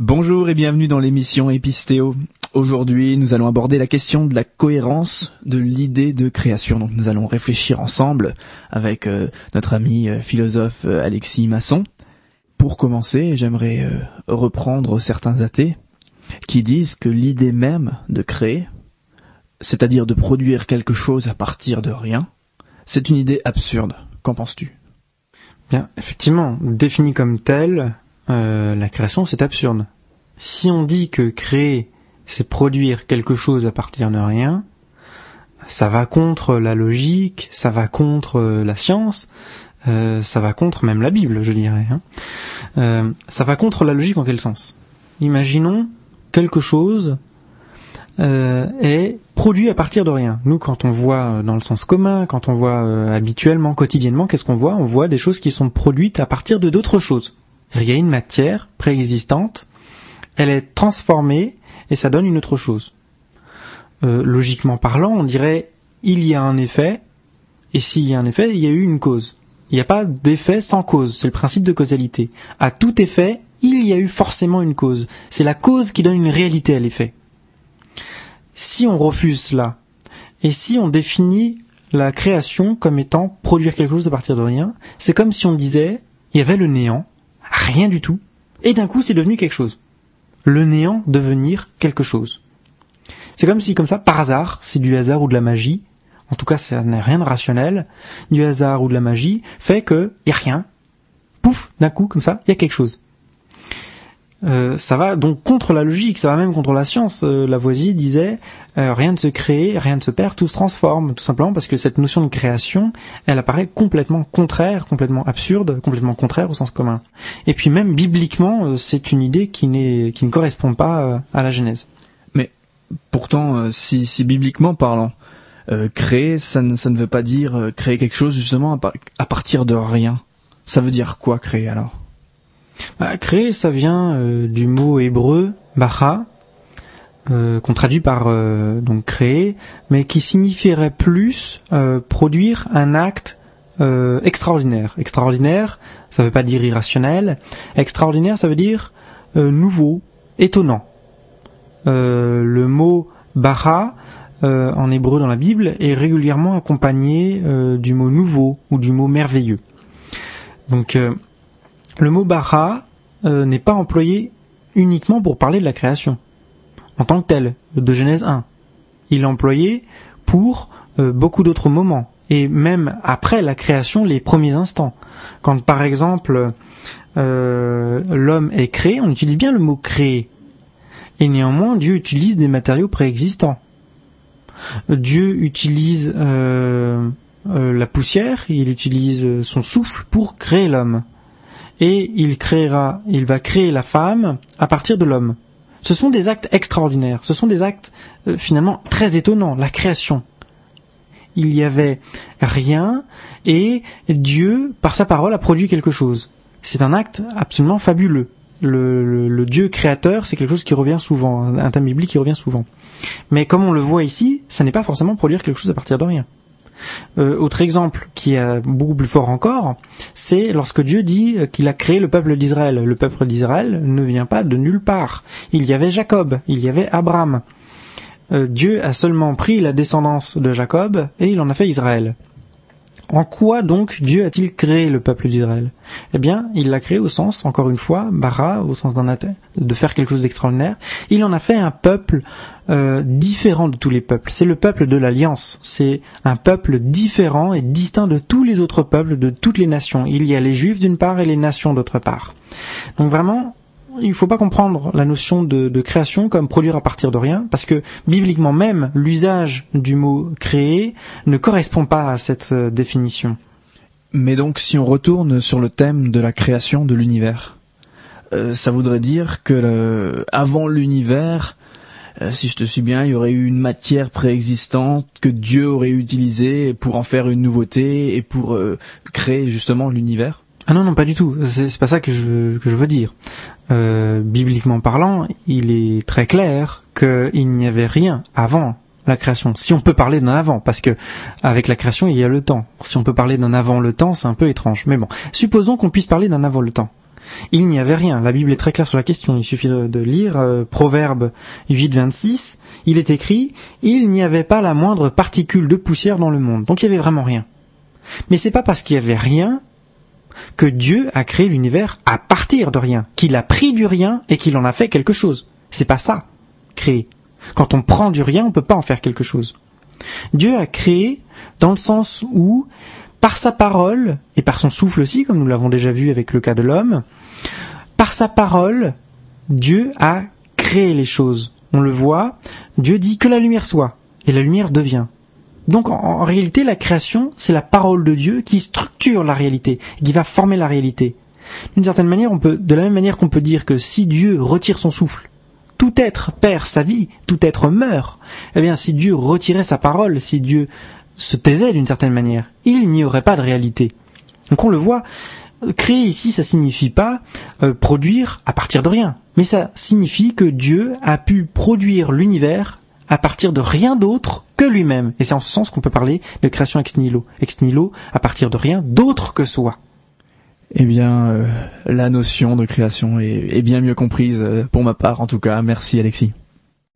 Bonjour et bienvenue dans l'émission Épistéo. Aujourd'hui, nous allons aborder la question de la cohérence de l'idée de création. Donc nous allons réfléchir ensemble avec euh, notre ami euh, philosophe euh, Alexis Masson. Pour commencer, j'aimerais reprendre certains athées qui disent que l'idée même de créer, c'est-à-dire de produire quelque chose à partir de rien, c'est une idée absurde. Qu'en penses-tu? Bien, effectivement, défini comme telle, euh, la création c'est absurde. Si on dit que créer c'est produire quelque chose à partir de rien, ça va contre la logique, ça va contre euh, la science, euh, ça va contre même la Bible, je dirais. Hein. ça va contre la logique en quel sens? Imaginons quelque chose est produit à partir de rien. Nous, quand on voit dans le sens commun, quand on voit habituellement, quotidiennement, qu'est-ce qu'on voit? On voit des choses qui sont produites à partir de d'autres choses. Il y a une matière préexistante, elle est transformée et ça donne une autre chose. Euh, logiquement parlant, on dirait il y a un effet, et s'il y a un effet, il y a eu une cause. Il n'y a pas d'effet sans cause, c'est le principe de causalité. À tout effet, il y a eu forcément une cause. C'est la cause qui donne une réalité à l'effet. Si on refuse cela, et si on définit la création comme étant produire quelque chose à partir de rien, c'est comme si on disait il y avait le néant, rien du tout, et d'un coup c'est devenu quelque chose. Le néant devenir quelque chose. C'est comme si, comme ça, par hasard, c'est du hasard ou de la magie, en tout cas ça n'est rien de rationnel, du hasard ou de la magie, fait que y a rien, pouf, d'un coup, comme ça, il y a quelque chose. Euh, ça va donc contre la logique, ça va même contre la science. Euh, Lavoisier disait euh, rien ne se crée, rien ne se perd, tout se transforme, tout simplement parce que cette notion de création, elle apparaît complètement contraire, complètement absurde, complètement contraire au sens commun. Et puis même bibliquement, euh, c'est une idée qui, n'est, qui ne correspond pas à la Genèse. Mais pourtant, si, si bibliquement parlant, créer, ça ne, ça ne veut pas dire créer quelque chose justement à partir de rien. Ça veut dire quoi créer alors? Bah, créer, ça vient euh, du mot hébreu bacha, euh, qu'on traduit par euh, donc créer, mais qui signifierait plus produire un acte extraordinaire. Extraordinaire, ça veut pas dire irrationnel. Extraordinaire, ça veut dire nouveau, étonnant. le mot bacha en hébreu dans la Bible est régulièrement accompagné du mot nouveau ou du mot merveilleux. Donc le mot bara euh, n'est pas employé uniquement pour parler de la création, en tant que tel, de Genèse 1. Il est employé pour euh, beaucoup d'autres moments, et même après la création, les premiers instants. Quand par exemple euh, l'homme est créé, on utilise bien le mot créer. Et néanmoins, Dieu utilise des matériaux préexistants. Dieu utilise la poussière, il utilise son souffle pour créer l'homme et il créera, il va créer la femme à partir de l'homme. Ce sont des actes extraordinaires, ce sont des actes euh, finalement très étonnants, la création. Il y avait rien et Dieu, par sa parole, a produit quelque chose. C'est un acte absolument fabuleux. Le, le Dieu créateur, c'est quelque chose qui revient souvent, un thème biblique qui revient souvent. Mais comme on le voit ici, ça n'est pas forcément produire quelque chose à partir de rien. Euh, autre exemple qui est beaucoup plus fort encore, c'est lorsque Dieu dit qu'il a créé le peuple d'Israël. Le peuple d'Israël ne vient pas de nulle part. Il y avait Jacob, il y avait Abraham. Euh, Dieu a seulement pris la descendance de Jacob et il en a fait Israël. En quoi donc Dieu a-t-il créé le peuple d'Israël? Eh bien, il l'a créé au sens, encore une fois, bara, au sens d'un de faire quelque chose d'extraordinaire. Il en a fait un peuple euh, différent de tous les peuples. C'est le peuple de l'Alliance. C'est un peuple différent et distinct de tous les autres peuples, de toutes les nations. Il y a les Juifs d'une part et les nations d'autre part. Donc vraiment, il faut pas comprendre la notion de, création comme produire à partir de rien, parce que bibliquement même, l'usage du mot créer ne correspond pas à cette euh, définition. Mais donc, si on retourne sur le thème de la création de l'univers, euh, ça voudrait dire que avant l'univers, euh, si je te suis bien, il y aurait eu une matière préexistante que Dieu aurait utilisée pour en faire une nouveauté et pour créer justement l'univers. Ah non, non, pas du tout. C'est pas ça que je, veux dire. Euh, bibliquement parlant, il est très clair qu'il n'y avait rien avant la création. Si on peut parler d'un avant, parce que avec la création, il y a le temps. Si on peut parler d'un avant le temps, c'est un peu étrange. Mais bon, supposons qu'on puisse parler d'un avant le temps. il n'y avait rien. La Bible est très claire sur la question. Il suffit de, lire euh, Proverbe 8, 26. Il est écrit, il n'y avait pas la moindre particule de poussière dans le monde. Donc il y avait vraiment rien. Mais c'est pas parce qu'il y avait rien que Dieu a créé l'univers à partir de rien, qu'il a pris du rien et qu'il en a fait quelque chose. C'est pas ça, créer. Quand on prend du rien, on peut pas en faire quelque chose. Dieu a créé dans le sens où par sa parole, et par son souffle aussi, comme nous l'avons déjà vu avec le cas de l'homme, par sa parole, Dieu a créé les choses. On le voit, Dieu dit que la lumière soit, et la lumière devient. Donc en, réalité, la création, c'est la parole de Dieu qui structure la réalité, qui va former la réalité. D'une certaine manière, on peut, de la même manière qu'on peut dire que si Dieu retire son souffle, tout être perd sa vie, tout être meurt. Eh bien, si Dieu retirait sa parole, si Dieu se taisait d'une certaine manière, il n'y aurait pas de réalité. Donc on le voit, créer ici, ça signifie pas euh, produire à partir de rien, mais ça signifie que Dieu a pu produire l'univers à partir de rien d'autre que lui-même. Et c'est en ce sens qu'on peut parler de création ex nihilo. Ex nihilo à partir de rien d'autre que soi. Eh bien, euh, la notion de création est bien mieux comprise, euh, pour ma part en tout cas. Merci Alexis.